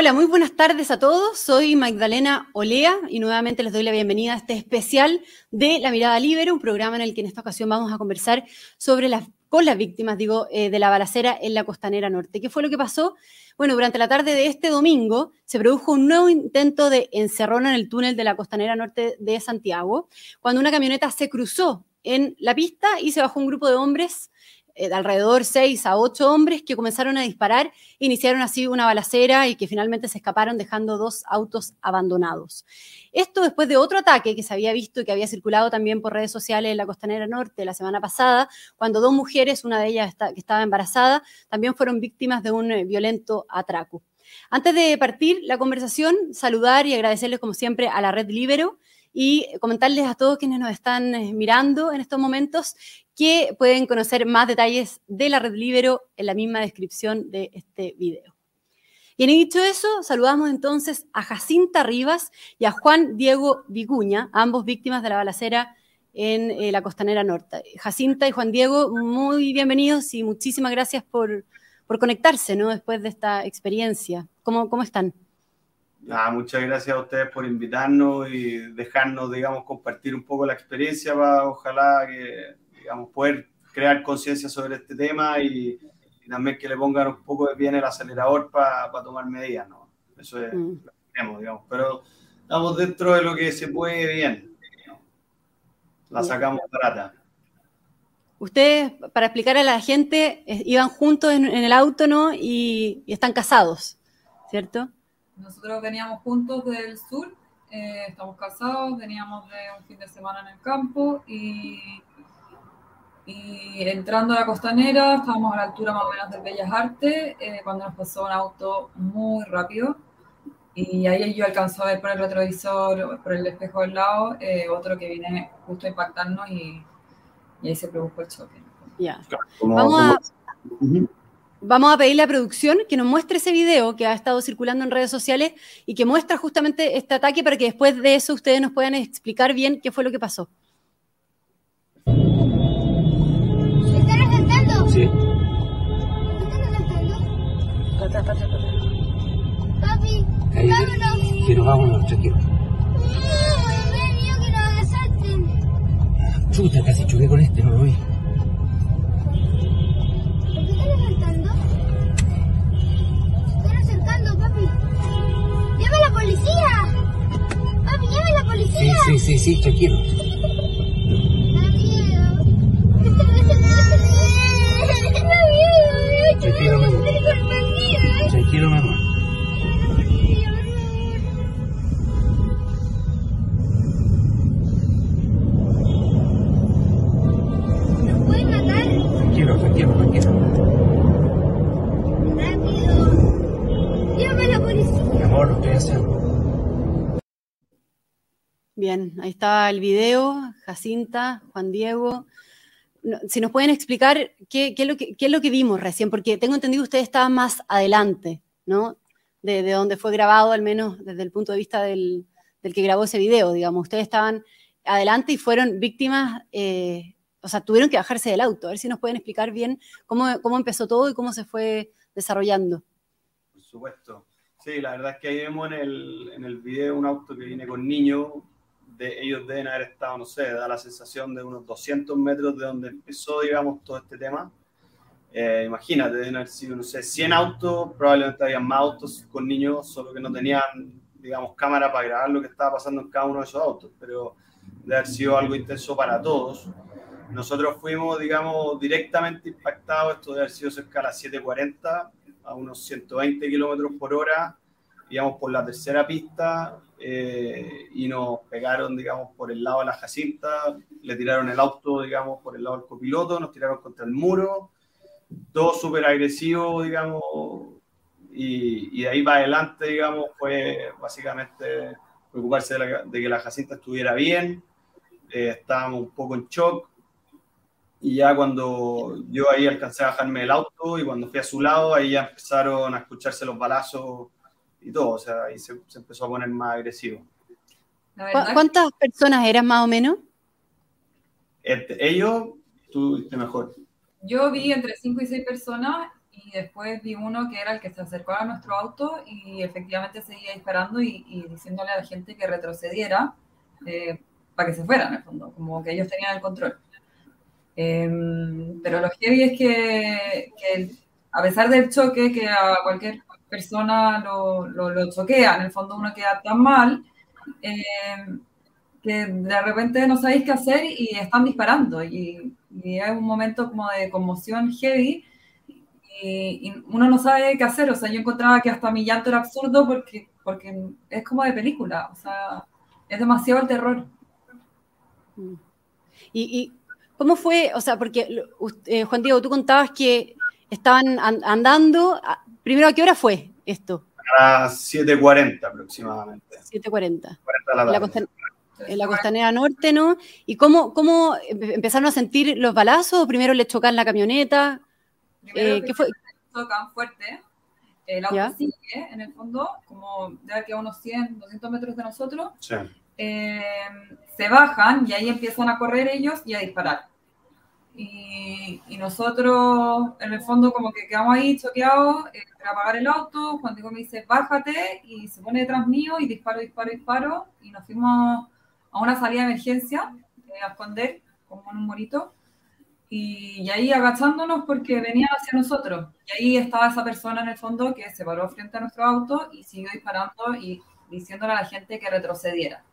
Hola, muy buenas tardes a todos. Soy Magdalena Olea y nuevamente les doy la bienvenida a este especial de La Mirada Libre, un programa en el que en esta ocasión vamos a conversar con las víctimas, digo, eh, de la balacera en la costanera norte. ¿Qué fue lo que pasó? Bueno, durante la tarde de este domingo se produjo un nuevo intento de encerrón en el túnel de la costanera norte de Santiago, cuando una camioneta se cruzó en la pista y se bajó un grupo de hombres eh, de alrededor seis a ocho hombres que comenzaron a disparar, iniciaron así una balacera y que finalmente se escaparon dejando dos autos abandonados. Esto después de otro ataque que se había visto y que había circulado también por redes sociales en la Costanera Norte la semana pasada, cuando dos mujeres, una de ellas que estaba embarazada, también fueron víctimas de un eh, violento atraco. Antes de partir la conversación, saludar y agradecerles como siempre a la Red Libero y comentarles a todos quienes nos están eh, mirando en estos momentos que pueden conocer más detalles de la Red Libero en la misma descripción de este video. Y en dicho eso, saludamos entonces a Jacinta Rivas y a Juan Diego Vicuña, ambos víctimas de la balacera en eh, la Costanera Norte. Jacinta y Juan Diego, muy bienvenidos y muchísimas gracias por, por conectarse ¿no? después de esta experiencia. ¿Cómo, cómo están? Ah, muchas gracias a ustedes por invitarnos y dejarnos, digamos, compartir un poco la experiencia ojalá que, digamos, poder crear conciencia sobre este tema y, también que le pongan un poco de bien el acelerador para tomar medidas, ¿no? Eso es mm. lo que queremos, digamos. Pero estamos dentro de lo que se puede bien. La sacamos barata. Ustedes, para explicar a la gente, iban juntos en, el auto, ¿no? y están casados, ¿cierto? Nosotros veníamos juntos del sur, eh, estamos casados, veníamos de un fin de semana en el campo y, y entrando a la costanera, estábamos a la altura más o menos del Bellas Artes, eh, cuando nos pasó un auto muy rápido. Y ahí yo alcanzó a ver por el retrovisor, por el espejo del lado, eh, otro que viene justo a impactarnos y, y ahí se produjo el choque. Ya. Vamos a... Vamos a pedirle a producción que nos muestre ese video que ha estado circulando en redes sociales y que muestra justamente este ataque para que después de eso ustedes nos puedan explicar bien qué fue lo que pasó. ¿Qué están reventando? Papi, Ahí, vámonos. Vámonos, tranquilo. Que nos asalten. Chuta, casi choqué con este, no lo vi. ¿Por qué están? Se están acercando, papi. ¡Llama a la policía! Papi, llama a la Sí, policía. sí, sí, sí, tranquilo. Ahí está el video, Jacinta, Juan Diego. Si nos pueden explicar qué, qué es lo que, qué es lo que vimos recién, porque tengo entendido que ustedes estaban más adelante, ¿no? De, de donde fue grabado, al menos desde el punto de vista del, del que grabó ese video, digamos. Ustedes estaban adelante y fueron víctimas, eh, o sea, tuvieron que bajarse del auto. A ver si nos pueden explicar bien cómo, cómo empezó todo y cómo se fue desarrollando. Por supuesto. Sí, la verdad es que ahí vemos en el, en el video un auto que viene con niños. De, ellos deben haber estado, no sé, da la sensación de unos 200 metros de donde empezó, digamos, todo este tema. Eh, imagínate, deben haber sido, no sé, 100 autos, probablemente había más autos con niños, solo que no tenían, digamos, cámara para grabar lo que estaba pasando en cada uno de esos autos, pero debe haber sido algo intenso para todos. Nosotros fuimos, digamos, directamente impactados, esto debe haber sido cerca de las 7.40, a unos 120 kilómetros por hora, íbamos por la tercera pista eh, y nos pegaron, digamos, por el lado de la Jacinta, le tiraron el auto, digamos, por el lado del copiloto, nos tiraron contra el muro, todo súper agresivo, digamos, y, y de ahí para adelante, digamos, fue básicamente preocuparse de, la- de que la Jacinta estuviera bien, eh, estábamos un poco en shock, y ya cuando yo ahí alcancé a bajarme del auto y cuando fui a su lado, ahí ya empezaron a escucharse los balazos y todo, o sea, ahí se, se empezó a poner más agresivo. La ¿Cu- verdad, ¿Cuántas personas eran más o menos? Este, ellos, tú viste mejor. yo vi entre 5 y 6 personas y después vi uno que era el que se acercó a nuestro auto y efectivamente seguía disparando y, y diciéndole a la gente que retrocediera eh, para que se fuera, en el fondo, como que ellos tenían el control. Em, pero lo heavy es que, que, a pesar del choque, que a cualquier persona lo, lo, lo choquea, en el fondo uno queda tan mal, em, que de repente no sabéis qué hacer y están disparando. Y, y es un momento como de conmoción heavy y, uno no sabe qué hacer. O sea, yo encontraba que hasta mi llanto era absurdo porque, porque es como de película. O sea, es demasiado el terror. ¿Y, y cómo fue? O sea, porque eh, Juan Diego, tú contabas que estaban an andando. Primero, ¿a qué hora fue esto? A las 7.40 aproximadamente. 7.40. La, la, costa, en la costanera norte, ¿no? ¿Y cómo, cómo empezaron a sentir los balazos? ¿O primero le chocan la camioneta? Eh, ¿Qué fue? Chocan fuerte. El auto ¿Ya? sigue, en el fondo, como debe que a unos 100, 200 metros de nosotros. Sí. Eh, se bajan y ahí empiezan a correr ellos y a disparar. Y, y, nosotros, en el fondo, como que quedamos ahí choqueados eh, para apagar el auto. Juan Diego me dice, bájate, y se pone detrás mío, y disparo, disparo, disparo. Y nos fuimos a una salida de emergencia, eh, a esconder, como en un morito. Y, y, ahí agachándonos porque venían hacia nosotros. Y ahí estaba esa persona en el fondo que se paró frente a nuestro auto y siguió disparando y diciéndole a la gente que retrocediera.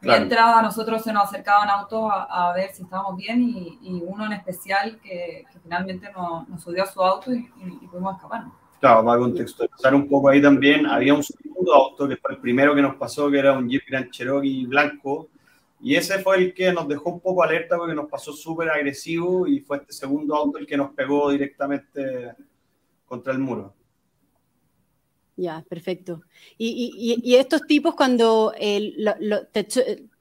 Claro. Mientras a nosotros se nos acercaban autos a, a ver si estábamos bien y, y, uno en especial que, que finalmente nos, nos, subió a su auto y, y pudimos escapar. Claro, para contextualizar un poco ahí también, había un segundo auto que fue el primero que nos pasó, que era un Jeep Grand Cherokee blanco, y ese fue el que nos dejó un poco alerta porque nos pasó súper agresivo y fue este segundo auto el que nos pegó directamente contra el muro. Ya, perfecto. Y, estos tipos cuando eh, lo, te,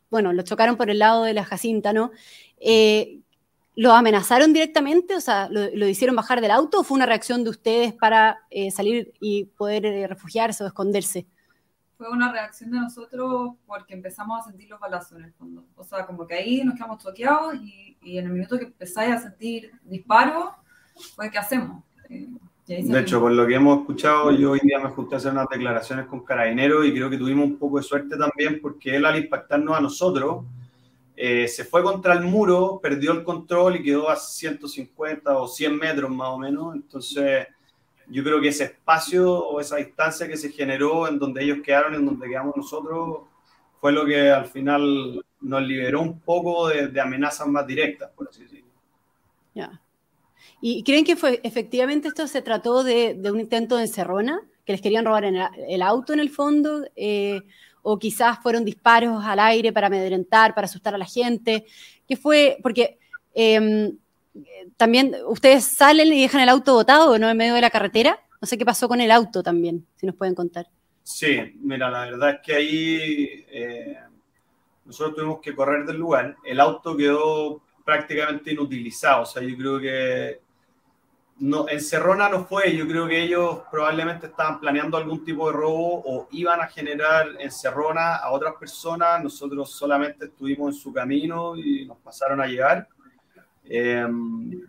bueno, lo chocaron por el lado de la Jacinta, ¿no? Eh, ¿Lo amenazaron directamente? O sea, ¿lo, ¿lo, hicieron bajar del auto o fue una reacción de ustedes para eh, salir y poder eh, refugiarse o esconderse? Fue una reacción de nosotros porque empezamos a sentir los balazos en el fondo. O sea, como que ahí nos quedamos choqueados y, y en el minuto que empezáis a sentir disparos, pues ¿qué hacemos? De hecho, por lo que hemos escuchado, yo hoy día me junté a hacer unas declaraciones con Carabineros y creo que tuvimos un poco de suerte también porque él al impactarnos a nosotros eh, se fue contra el muro, perdió el control y quedó a 150 o 100 metros más o menos. Entonces, yo creo que ese espacio o esa distancia que se generó en donde ellos quedaron, en donde quedamos nosotros, fue lo que al final nos liberó un poco de, de amenazas más directas, por así decirlo. Ya. Yeah. ¿Y creen que fue efectivamente esto se trató de, un intento de encerrona? ¿Que les querían robar el auto en el fondo? Eh, ¿O quizás fueron disparos al aire para amedrentar, para asustar a la gente? ¿Qué fue? Porque eh, también ustedes salen y dejan el auto botado, ¿no? En medio de la carretera. No sé qué pasó con el auto también, si nos pueden contar. Sí, mira, la verdad es que ahí eh, nosotros tuvimos que correr del lugar. El auto quedó prácticamente inutilizado. O sea, yo creo que no, en Cerrona no fue, yo creo que ellos probablemente estaban planeando algún tipo de robo o iban a generar en Cerrona a otras personas, nosotros solamente estuvimos en su camino y nos pasaron a llegar. Eh,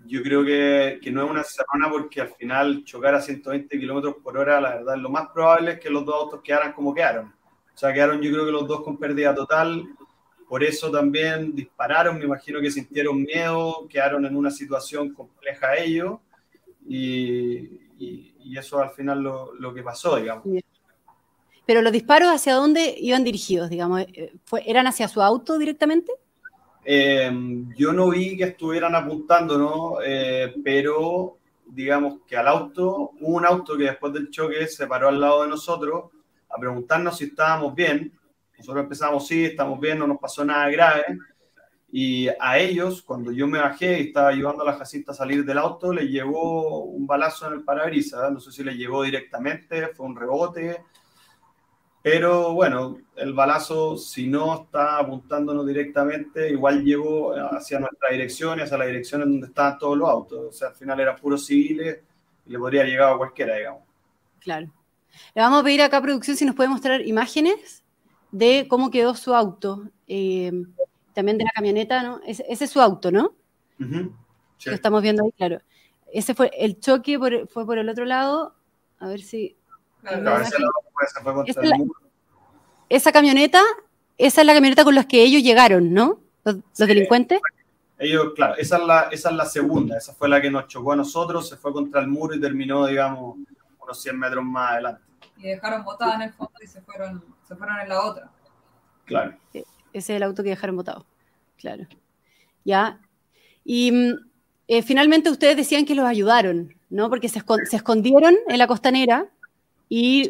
yo creo que, que, no es una Cerrona porque al final chocar a 120 kilómetros por hora, la verdad, lo más probable es que los dos autos quedaran como quedaron. O sea, quedaron yo creo que los dos con pérdida total, por eso también dispararon, me imagino que sintieron miedo, quedaron en una situación compleja ellos y, y, y eso al final lo, lo, que pasó, digamos. Pero los disparos hacia dónde iban dirigidos, digamos, ¿Fue, ¿eran hacia su auto directamente? Eh, yo no vi que estuvieran apuntando, ¿no? Eh, pero digamos que al auto, hubo un auto que después del choque se paró al lado de nosotros a preguntarnos si estábamos bien. Nosotros empezamos, sí, estamos bien, no nos pasó nada grave. Y a ellos, cuando yo me bajé y estaba ayudando a la Jacinta a salir del auto, le llegó un balazo en el parabrisas. No sé si le llegó directamente, fue un rebote. Pero bueno, el balazo, si no está apuntándonos directamente, igual llegó hacia nuestra dirección y hacia la dirección en donde estaban todos los autos. O sea, al final eran puros civiles y le podría llegar a cualquiera, digamos. Claro. Le vamos a pedir acá producción si nos puede mostrar imágenes de cómo quedó su auto. Eh, también de la camioneta, ¿no? Ese, ese, es su auto, ¿no? Uh -huh. sí. Lo estamos viendo ahí, claro. ese fue el choque, por- fue por el otro lado. A ver si. Claro, Claro, me ese lado fue- se fue contra Esta el es la- muro. Esa camioneta, esa es la camioneta con la que ellos llegaron, ¿no? Los, los Sí. delincuentes. Ellos, claro, esa es, la, esa es la segunda, esa fue la que nos chocó a nosotros, se fue contra el muro y terminó, digamos, unos 100 metros más adelante. y dejaron botada en el fondo y se fueron, se fueron en la otra. Claro. Ese es el auto que dejaron botado. Claro. Ya. Y mm, eh, finalmente ustedes decían que los ayudaron, ¿no? Porque se, escon- se escondieron en la costanera y,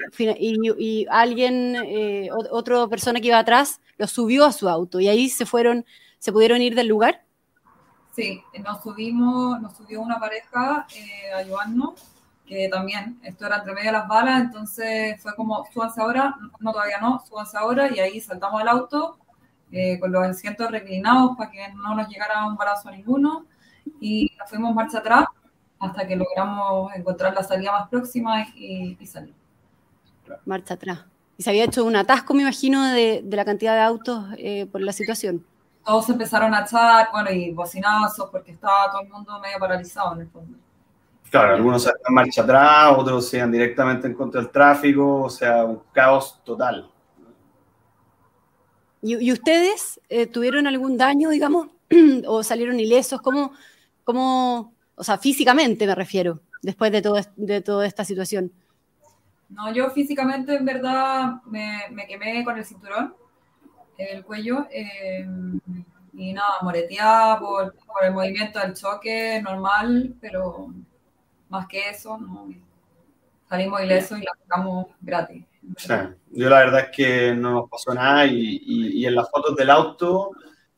alguien, eh, ot- otra persona que iba atrás, los subió a su auto y ahí se fueron, se pudieron ir del lugar. Sí, nos subimos, nos subió una pareja eh, a ayudarnos, que también, esto era entre medio de las balas, entonces fue como, súbanse ahora, no todavía no, súbanse ahora, y ahí saltamos al auto eh, con los asientos reclinados para que no nos llegara un balazo a ninguno, y nos fuimos marcha atrás hasta que logramos encontrar la salida más próxima y, y salir. Marcha atrás. Y se había hecho un atasco, me imagino, de, de la cantidad de autos eh, por la situación. Todos empezaron a echar, bueno, y bocinazos, porque estaba todo el mundo medio paralizado en el fondo. Claro, algunos se marcha atrás, otros se iban directamente en contra del tráfico, o sea, un caos total. ¿Y, y ustedes eh, tuvieron algún daño, digamos, o salieron ilesos? ¿Cómo, cómo, o sea, físicamente me refiero, después de, todo, de toda esta situación? No, yo físicamente en verdad me, me quemé con el cinturón, el cuello, eh, y nada, moreteada por, por el movimiento del choque normal, pero más que eso, no. Salimos ilesos y la sacamos gratis. Sea, yo la verdad es que no nos pasó nada y, y- y en las fotos del auto,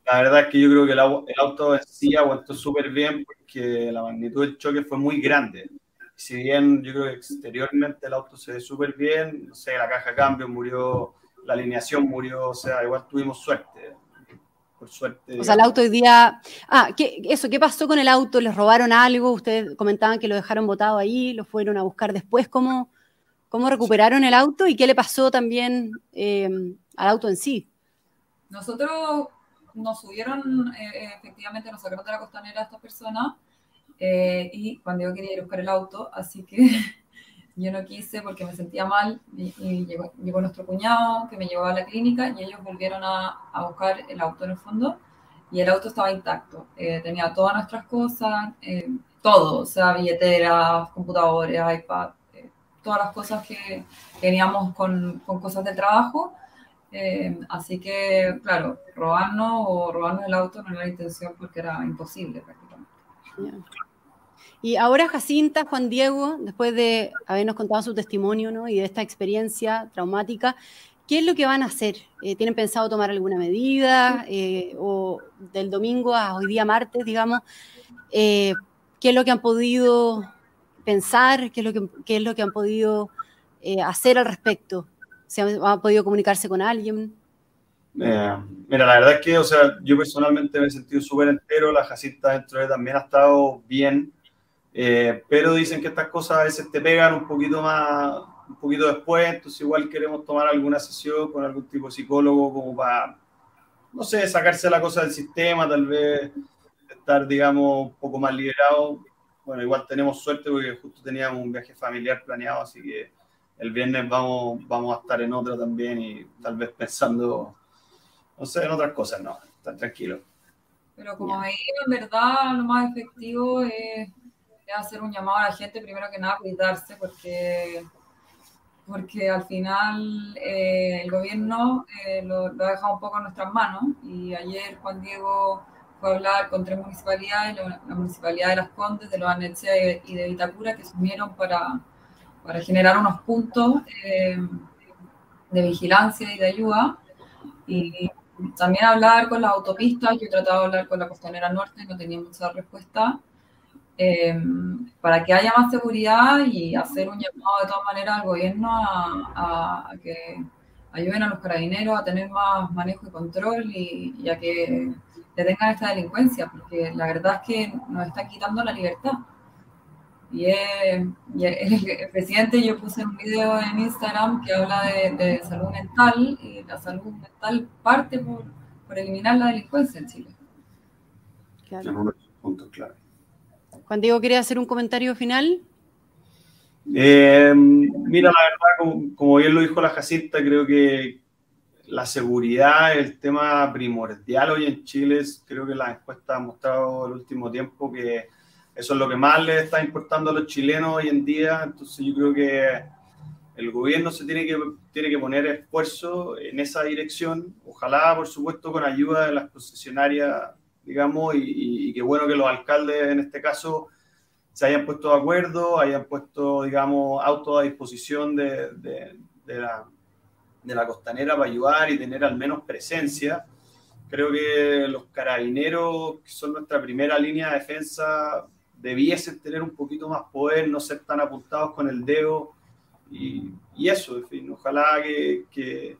la verdad es que yo creo que el, el auto en sí aguantó súper bien porque la magnitud del choque fue muy grande. Si bien yo creo que exteriormente el auto se ve súper bien, no sé, la caja cambio murió, la alineación murió, o sea, igual tuvimos suerte. Por suerte. O sea, el auto hoy día... Ah, ¿qué, eso, ¿qué pasó con el auto? ¿Les robaron algo? Ustedes comentaban que lo dejaron botado ahí, lo fueron a buscar después. ¿Cómo, cómo recuperaron el auto y qué le pasó también eh, al auto en sí? Nosotros nos subieron, eh, efectivamente nos sacaron de la costanera estas personas eh, y cuando yo quería ir a buscar el auto, así que yo no quise porque me sentía mal y, y llegó, llegó nuestro cuñado que me llevó a la clínica y ellos volvieron a, a buscar el auto en el fondo y el auto estaba intacto, Eh, tenía todas nuestras cosas, eh, todo, o sea, billeteras, computadores, iPad, eh, todas las cosas que teníamos con, con cosas del trabajo. Eh, así que, claro, robarnos o robarnos el auto no era la intención porque era imposible prácticamente. Y ahora Jacinta, Juan Diego, después de habernos contado su testimonio ¿no? y de esta experiencia traumática, ¿qué es lo que van a hacer? Eh, ¿Tienen pensado tomar alguna medida? Eh, o del domingo a hoy día martes, digamos, ¿qué es lo que han podido pensar? ¿Qué es lo que, qué es lo que han podido eh, hacer al respecto? ¿Se han, podido comunicarse con alguien? Eh, mira, la verdad es que, o sea, yo personalmente me he sentido súper entero, la Jacinta dentro de también ha estado bien, eh, pero dicen que estas cosas a veces te pegan un poquito más, un poquito después, entonces igual queremos tomar alguna sesión con algún tipo de psicólogo como para, no sé, sacarse la cosa del sistema, tal vez estar, digamos, un poco más liberado. Bueno, igual tenemos suerte porque justo teníamos un viaje familiar planeado, así que el viernes vamos, vamos a estar en otro también y tal vez pensando no sé, en otras cosas, no, estar tranquilo. Pero como veía, en verdad lo más efectivo es, es hacer un llamado a la gente, primero que nada, cuidarse, porque, porque al final eh, el gobierno eh, lo, lo ha dejado un poco en nuestras manos. Y ayer Juan Diego fue a hablar con tres municipalidades, la, la municipalidad de Las Condes, de Los Anexia y, de Vitacura, que se unieron para, para generar unos puntos eh, de vigilancia y de ayuda. Y también hablar con las autopistas, yo he tratado de hablar con la costanera norte, no tenía mucha respuesta, eh, para que haya más seguridad y hacer un llamado de todas maneras al gobierno a- a que ayuden a los carabineros a tener más manejo y control y, y a que detengan esta delincuencia, porque la verdad es que nos están quitando la libertad. Y, eh, y el, el presidente, yo puse un video en Instagram que habla de, de salud mental y la salud mental parte por, por eliminar la delincuencia en Chile. Claro. Juan Diego, ¿quiere hacer un comentario final? Eh, mira, la verdad, como, bien lo dijo la Jacinta, creo que la seguridad es el tema primordial hoy en Chile. Creo que las encuestas han mostrado el último tiempo que eso es lo que más le está importando a los chilenos hoy en día. Entonces yo creo que el gobierno se tiene que, tiene que poner esfuerzo en esa dirección. Ojalá, por supuesto, con ayuda de las concesionarias, digamos, y, y qué bueno que los alcaldes en este caso se hayan puesto de acuerdo, hayan puesto, digamos, auto a disposición de, de, de, la, de la costanera para ayudar y tener al menos presencia. Creo que los carabineros, que son nuestra primera línea de defensa, debiesen tener un poquito más poder, no ser tan apuntados con el dedo. Y, y eso, en fin, ojalá que, que,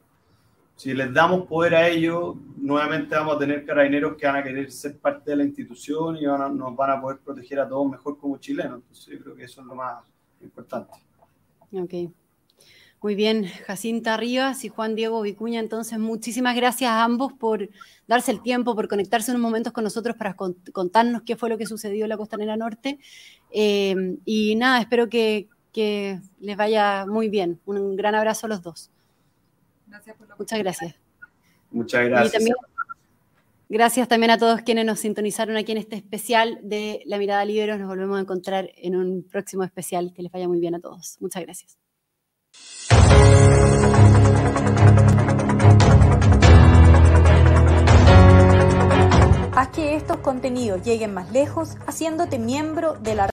si les damos poder a ellos, nuevamente vamos a tener carabineros que van a querer ser parte de la institución y nos van a poder proteger a todos mejor como chilenos. Entonces, yo creo que eso es lo más importante. Ok. Muy bien, Jacinta Rivas y Juan Diego Vicuña, entonces muchísimas gracias a ambos por darse el tiempo, por conectarse unos momentos con nosotros para contarnos qué fue lo que sucedió en la Costanera Norte. Eh, y nada, espero que, les vaya muy bien. Un gran abrazo a los dos. Gracias por la Muchas gracias. Muchas gracias. Y también, gracias también a todos quienes nos sintonizaron aquí en este especial de La Mirada Libero. Nos volvemos a encontrar en un próximo especial. Que les vaya muy bien a todos. Muchas gracias. Haz que estos contenidos lleguen más lejos haciéndote miembro de la